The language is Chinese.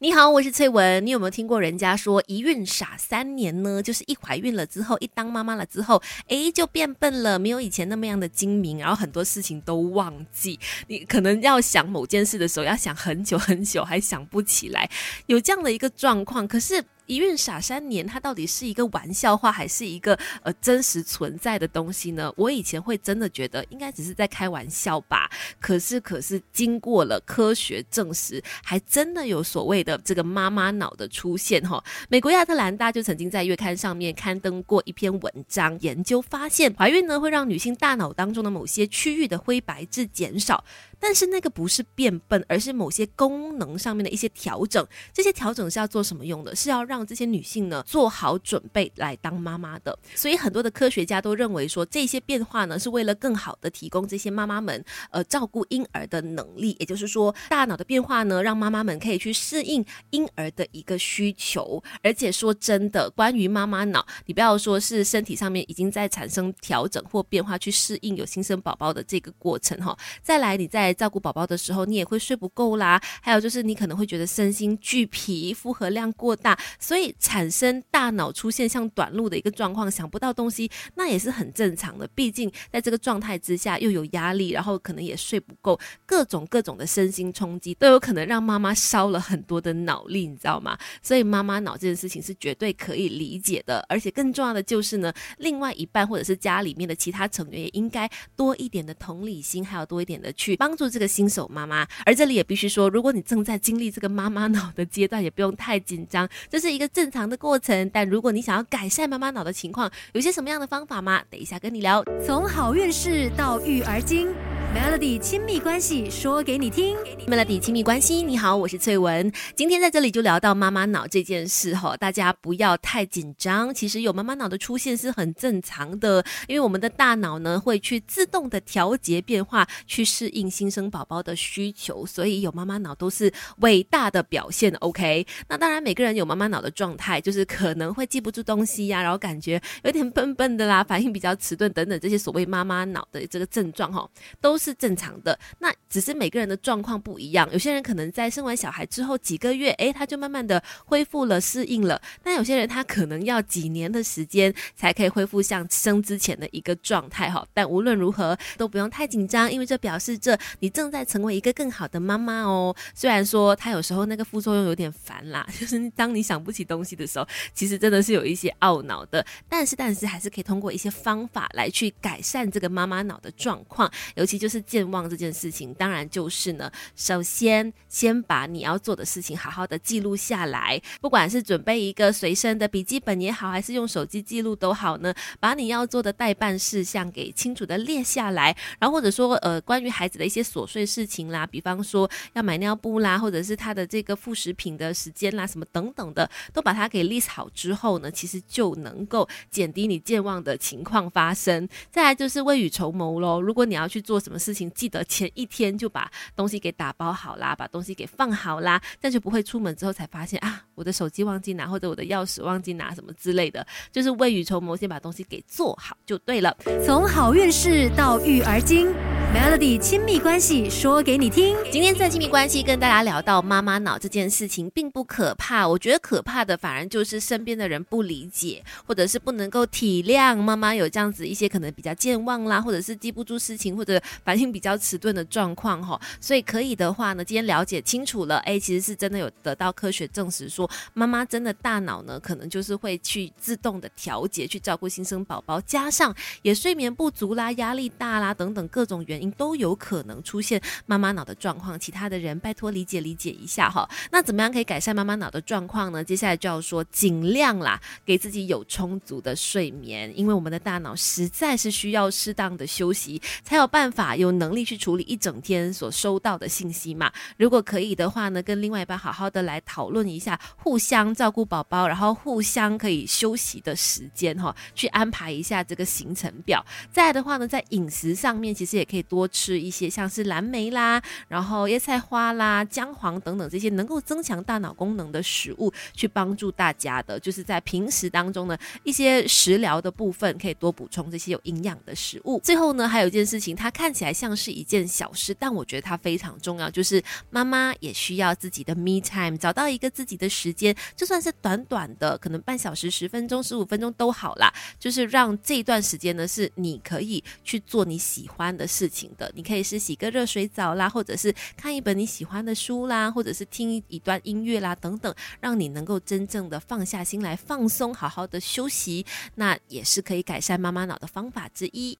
你好，我是翠文。你有没有听过人家说一孕傻三年呢？就是一怀孕了之后，一当妈妈了之后，诶，就变笨了，没有以前那么样的精明，然后很多事情都忘记。你可能要想某件事的时候，要想很久很久，还想不起来，有这样的一个状况。可是。一孕傻三年，它到底是一个玩笑话，还是一个呃真实存在的东西呢？我以前会真的觉得应该只是在开玩笑吧。可是，可是经过了科学证实，还真的有所谓的这个妈妈脑的出现哈。美国亚特兰大就曾经在月刊上面刊登过一篇文章，研究发现，怀孕呢会让女性大脑当中的某些区域的灰白质减少。但是那个不是变笨，而是某些功能上面的一些调整。这些调整是要做什么用的？是要让这些女性呢做好准备来当妈妈的。所以很多的科学家都认为说，这些变化呢是为了更好的提供这些妈妈们呃照顾婴儿的能力。也就是说，大脑的变化呢，让妈妈们可以去适应婴儿的一个需求。而且说真的，关于妈妈脑，你不要说是身体上面已经在产生调整或变化去适应有新生宝宝的这个过程哈。再来，你在在照顾宝宝的时候，你也会睡不够啦。还有就是，你可能会觉得身心俱疲、负荷量过大，所以产生大脑出现像短路的一个状况，想不到东西，那也是很正常的。毕竟在这个状态之下，又有压力，然后可能也睡不够，各种各种的身心冲击，都有可能让妈妈烧了很多的脑力，你知道吗？所以妈妈脑这件事情是绝对可以理解的。而且更重要的就是呢，另外一半或者是家里面的其他成员也应该多一点的同理心，还有多一点的去帮。做这个新手妈妈，而这里也必须说，如果你正在经历这个妈妈脑的阶段，也不用太紧张，这是一个正常的过程。但如果你想要改善妈妈脑的情况，有些什么样的方法吗？等一下跟你聊。从好运势到育儿经。Melody 亲密关系说给你听，Melody 亲密关系，你好，我是翠文。今天在这里就聊到妈妈脑这件事哈，大家不要太紧张。其实有妈妈脑的出现是很正常的，因为我们的大脑呢会去自动的调节变化，去适应新生宝宝的需求，所以有妈妈脑都是伟大的表现。OK，那当然每个人有妈妈脑的状态，就是可能会记不住东西呀，然后感觉有点笨笨的啦，反应比较迟钝等等这些所谓妈妈脑的这个症状哈，都。是正常的，那只是每个人的状况不一样。有些人可能在生完小孩之后几个月，诶，他就慢慢的恢复了、适应了。但有些人他可能要几年的时间才可以恢复像生之前的一个状态哈。但无论如何都不用太紧张，因为这表示着你正在成为一个更好的妈妈哦。虽然说他有时候那个副作用有点烦啦，就是当你想不起东西的时候，其实真的是有一些懊恼的。但是但是还是可以通过一些方法来去改善这个妈妈脑的状况，尤其就。是健忘这件事情，当然就是呢，首先先把你要做的事情好好的记录下来，不管是准备一个随身的笔记本也好，还是用手机记录都好呢，把你要做的代办事项给清楚的列下来，然后或者说呃，关于孩子的一些琐碎事情啦，比方说要买尿布啦，或者是他的这个副食品的时间啦，什么等等的，都把它给 list 好之后呢，其实就能够减低你健忘的情况发生。再来就是未雨绸缪喽，如果你要去做什么。事情记得前一天就把东西给打包好啦，把东西给放好啦，这样就不会出门之后才发现啊，我的手机忘记拿，或者我的钥匙忘记拿什么之类的。就是未雨绸缪，先把东西给做好就对了。从好运势到育儿经。Melody 亲密关系说给你听。今天在亲密关系跟大家聊到妈妈脑这件事情，并不可怕。我觉得可怕的反而就是身边的人不理解，或者是不能够体谅妈妈有这样子一些可能比较健忘啦，或者是记不住事情，或者反应比较迟钝的状况哈。所以可以的话呢，今天了解清楚了，哎，其实是真的有得到科学证实，说妈妈真的大脑呢，可能就是会去自动的调节，去照顾新生宝宝，加上也睡眠不足啦、压力大啦等等各种原。都有可能出现妈妈脑的状况，其他的人拜托理解理解一下哈。那怎么样可以改善妈妈脑的状况呢？接下来就要说尽量啦，给自己有充足的睡眠，因为我们的大脑实在是需要适当的休息，才有办法有能力去处理一整天所收到的信息嘛。如果可以的话呢，跟另外一半好好的来讨论一下，互相照顾宝宝，然后互相可以休息的时间哈，去安排一下这个行程表。再的话呢，在饮食上面其实也可以。多吃一些像是蓝莓啦，然后椰菜花啦、姜黄等等这些能够增强大脑功能的食物，去帮助大家的，就是在平时当中呢一些食疗的部分，可以多补充这些有营养的食物。最后呢，还有一件事情，它看起来像是一件小事，但我觉得它非常重要，就是妈妈也需要自己的 me time，找到一个自己的时间，就算是短短的，可能半小时、十分钟、十五分钟都好啦，就是让这段时间呢，是你可以去做你喜欢的事情情的。你可以是洗个热水澡啦，或者是看一本你喜欢的书啦，或者是听一段音乐啦，等等，让你能够真正的放下心来放松，好好的休息，那也是可以改善妈妈脑的方法之一。